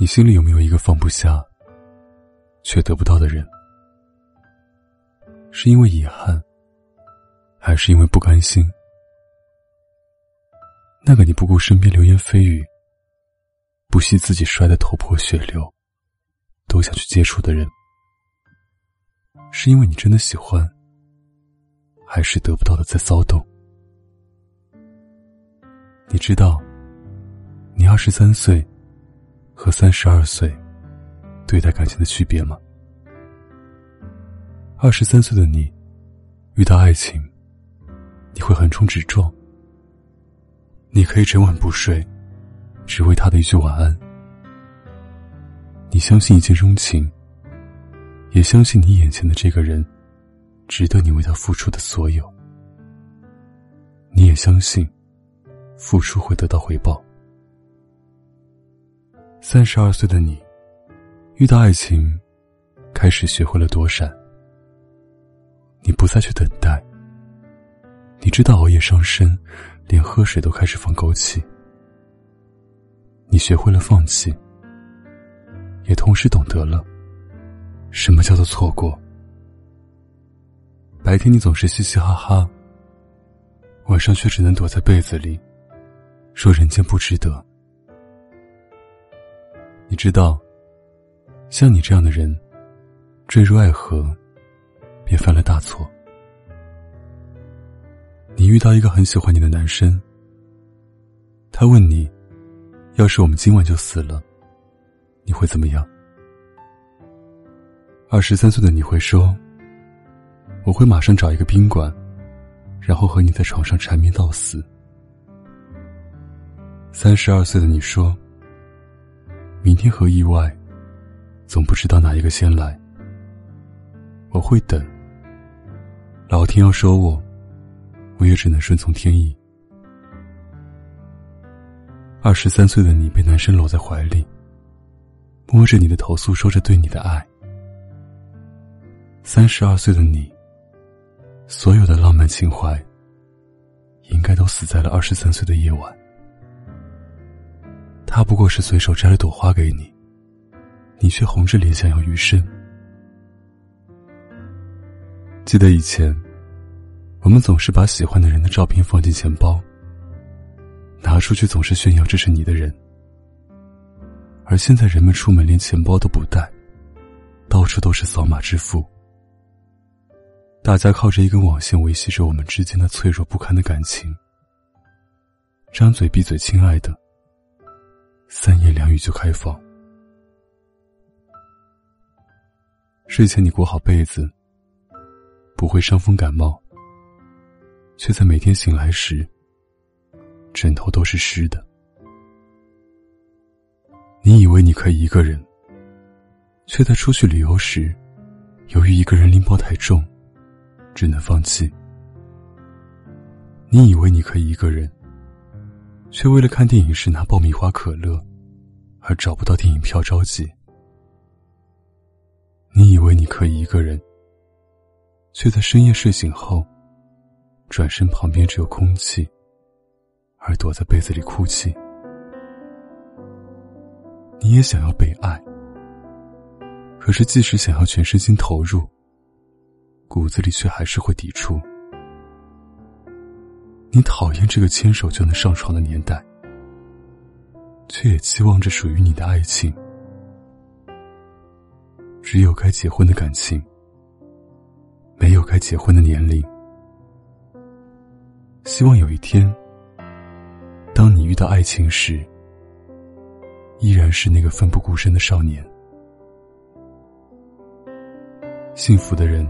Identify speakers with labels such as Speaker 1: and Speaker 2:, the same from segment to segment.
Speaker 1: 你心里有没有一个放不下，却得不到的人？是因为遗憾，还是因为不甘心？那个你不顾身边流言蜚语，不惜自己摔得头破血流，都想去接触的人，是因为你真的喜欢，还是得不到的在骚动？你知道，你二十三岁。和三十二岁对待感情的区别吗？二十三岁的你遇到爱情，你会横冲直撞，你可以整晚不睡，只为他的一句晚安。你相信一见钟情，也相信你眼前的这个人值得你为他付出的所有。你也相信付出会得到回报。三十二岁的你，遇到爱情，开始学会了躲闪。你不再去等待。你知道熬夜伤身，连喝水都开始放枸杞。你学会了放弃，也同时懂得了什么叫做错过。白天你总是嘻嘻哈哈，晚上却只能躲在被子里，说人间不值得。你知道，像你这样的人，坠入爱河，便犯了大错。你遇到一个很喜欢你的男生，他问你，要是我们今晚就死了，你会怎么样？二十三岁的你会说，我会马上找一个宾馆，然后和你在床上缠绵到死。三十二岁的你说。明天和意外，总不知道哪一个先来。我会等，老天要收我，我也只能顺从天意。二十三岁的你被男生搂在怀里，摸着你的头诉说着对你的爱。三十二岁的你，所有的浪漫情怀，应该都死在了二十三岁的夜晚。他不过是随手摘了朵花给你，你却红着脸想要余生。记得以前，我们总是把喜欢的人的照片放进钱包，拿出去总是炫耀这是你的人。而现在，人们出门连钱包都不带，到处都是扫码支付。大家靠着一根网线维系着我们之间的脆弱不堪的感情，张嘴闭嘴，亲爱的。三言两语就开放。睡前你裹好被子，不会伤风感冒，却在每天醒来时，枕头都是湿的。你以为你可以一个人，却在出去旅游时，由于一个人拎包太重，只能放弃。你以为你可以一个人。却为了看电影时拿爆米花、可乐，而找不到电影票着急。你以为你可以一个人，却在深夜睡醒后，转身旁边只有空气，而躲在被子里哭泣。你也想要被爱，可是即使想要全身心投入，骨子里却还是会抵触。你讨厌这个牵手就能上床的年代，却也期望着属于你的爱情。只有该结婚的感情，没有该结婚的年龄。希望有一天，当你遇到爱情时，依然是那个奋不顾身的少年。幸福的人，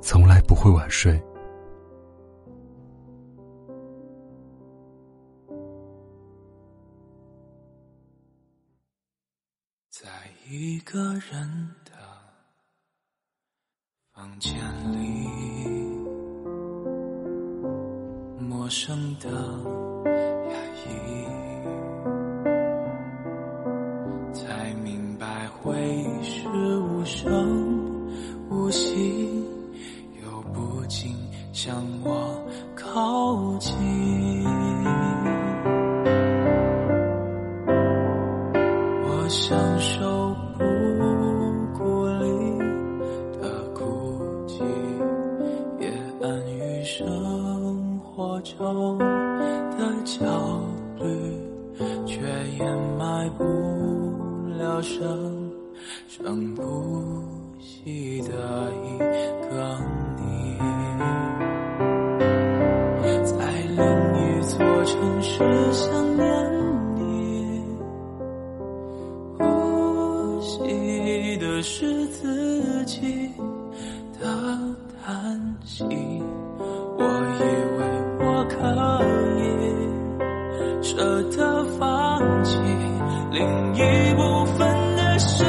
Speaker 1: 从来不会晚睡。
Speaker 2: 一个人的房间里，陌生的可以舍得放弃另一部分的身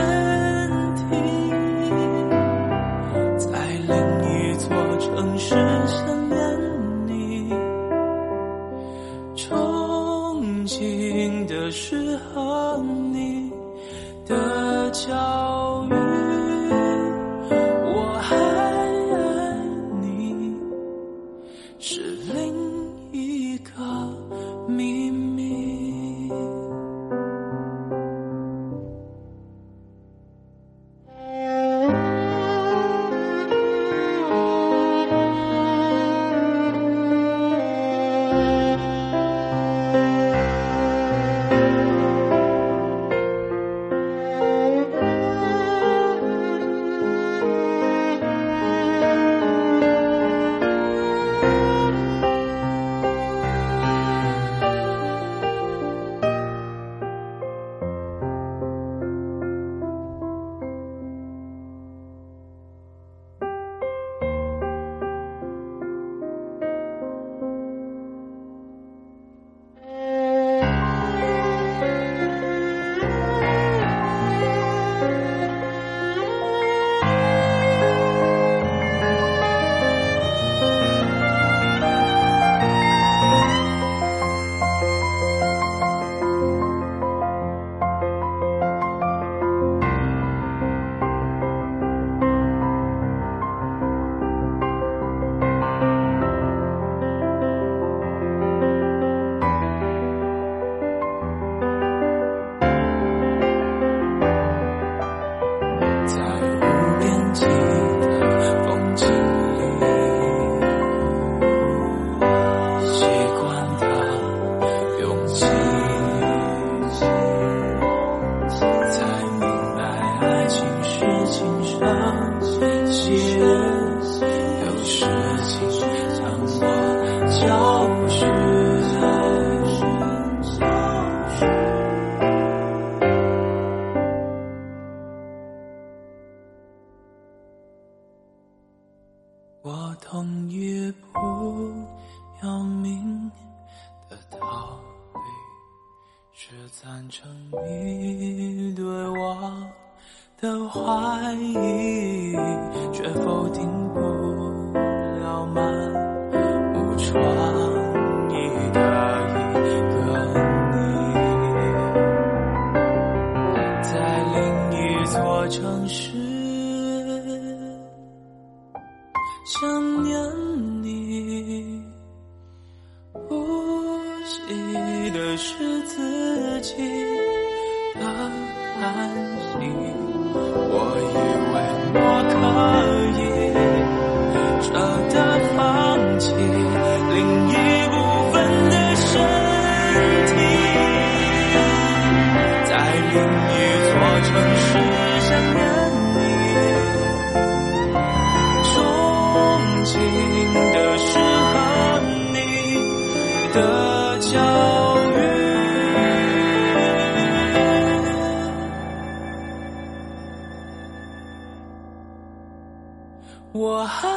Speaker 2: 体在另一座城市想念你憧憬的时候你的教育消失，消失。我同意不要命的逃避，是赞成你对我的怀疑，却否定不。这座城市想念。的教育。我好